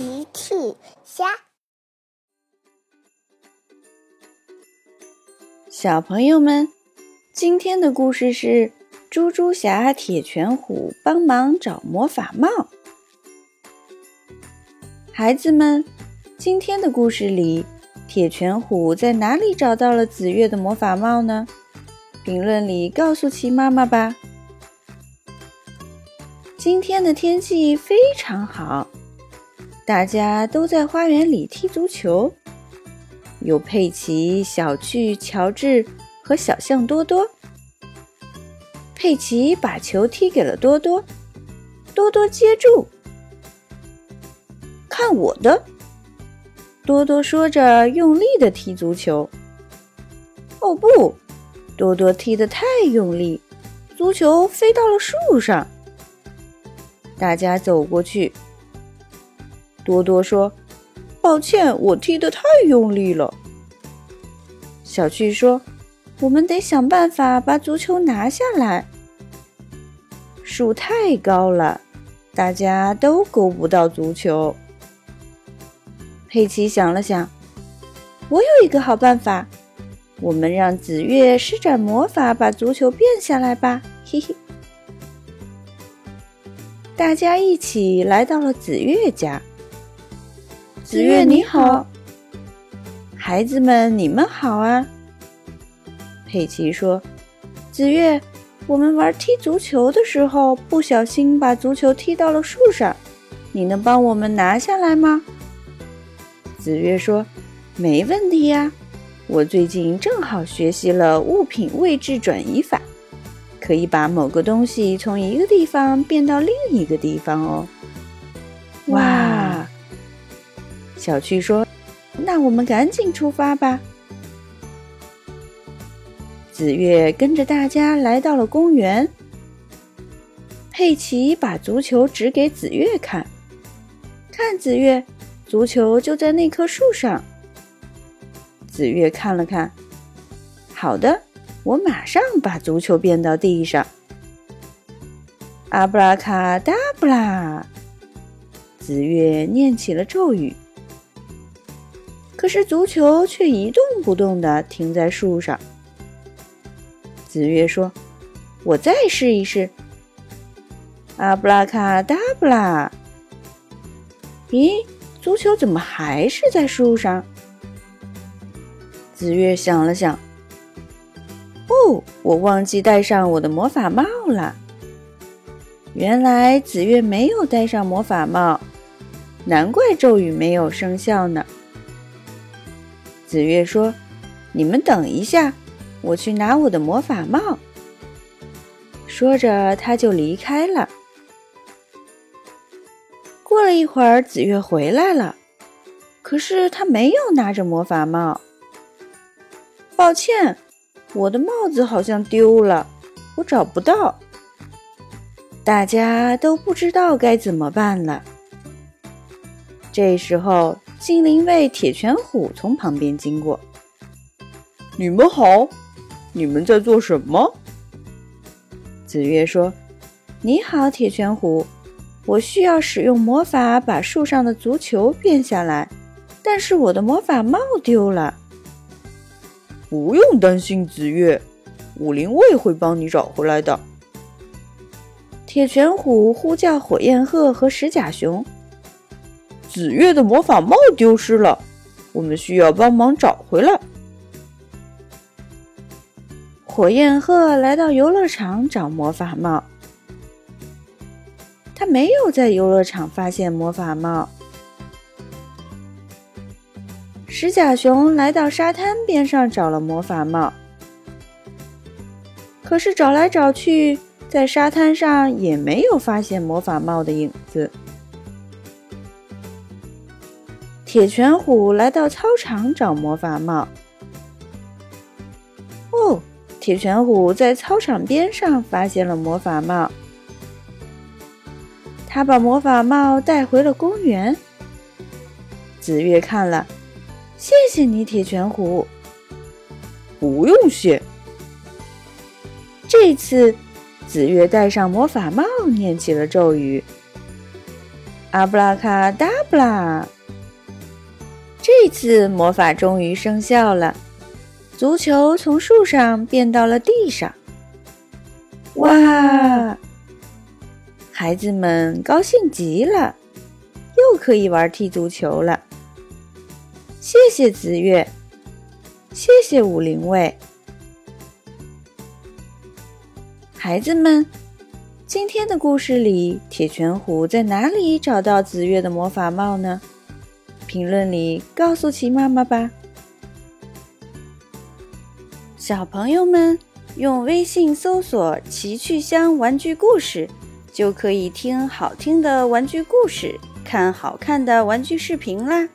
奇趣虾，小朋友们，今天的故事是猪猪侠、铁拳虎帮忙找魔法帽。孩子们，今天的故事里，铁拳虎在哪里找到了紫月的魔法帽呢？评论里告诉奇妈妈吧。今天的天气非常好，大家都在花园里踢足球。有佩奇、小趣、乔治和小象多多。佩奇把球踢给了多多，多多接住。看我的！多多说着，用力的踢足球。哦不！多多踢得太用力，足球飞到了树上。大家走过去。多多说：“抱歉，我踢得太用力了。”小趣说：“我们得想办法把足球拿下来。树太高了，大家都够不到足球。”佩奇想了想：“我有一个好办法，我们让紫月施展魔法，把足球变下来吧。”嘿嘿。大家一起来到了紫月家。紫月你好，孩子们你们好啊。佩奇说：“紫月，我们玩踢足球的时候不小心把足球踢到了树上，你能帮我们拿下来吗？”紫月说：“没问题呀，我最近正好学习了物品位置转移法。”可以把某个东西从一个地方变到另一个地方哦。哇！小趣说：“那我们赶紧出发吧。”紫月跟着大家来到了公园。佩奇把足球指给紫月看，看紫月，足球就在那棵树上。紫月看了看，好的。我马上把足球变到地上。阿布拉卡达布拉，紫月念起了咒语。可是足球却一动不动的停在树上。紫月说：“我再试一试。”阿布拉卡达布拉，咦，足球怎么还是在树上？紫月想了想。哦，我忘记戴上我的魔法帽了。原来紫月没有戴上魔法帽，难怪咒语没有生效呢。紫月说：“你们等一下，我去拿我的魔法帽。”说着，他就离开了。过了一会儿，紫月回来了，可是他没有拿着魔法帽。抱歉。我的帽子好像丢了，我找不到。大家都不知道该怎么办了。这时候，精灵卫铁拳虎从旁边经过。你们好，你们在做什么？紫月说：“你好，铁拳虎，我需要使用魔法把树上的足球变下来，但是我的魔法帽丢了。”不用担心，紫月，武林卫会帮你找回来的。铁拳虎呼叫火焰鹤和石甲熊。紫月的魔法帽丢失了，我们需要帮忙找回来。火焰鹤来到游乐场找魔法帽，他没有在游乐场发现魔法帽。石甲熊来到沙滩边上找了魔法帽，可是找来找去，在沙滩上也没有发现魔法帽的影子。铁拳虎来到操场找魔法帽，哦，铁拳虎在操场边上发现了魔法帽，他把魔法帽带回了公园。紫月看了。谢谢你，铁拳虎。不用谢。这次，紫月戴上魔法帽，念起了咒语。阿布拉卡达布拉！这次魔法终于生效了，足球从树上变到了地上。哇！孩子们高兴极了，又可以玩踢足球了。谢谢紫月，谢谢武灵卫。孩子们。今天的故事里，铁拳虎在哪里找到紫月的魔法帽呢？评论里告诉奇妈妈吧。小朋友们用微信搜索“奇趣箱玩具故事”，就可以听好听的玩具故事，看好看的玩具视频啦。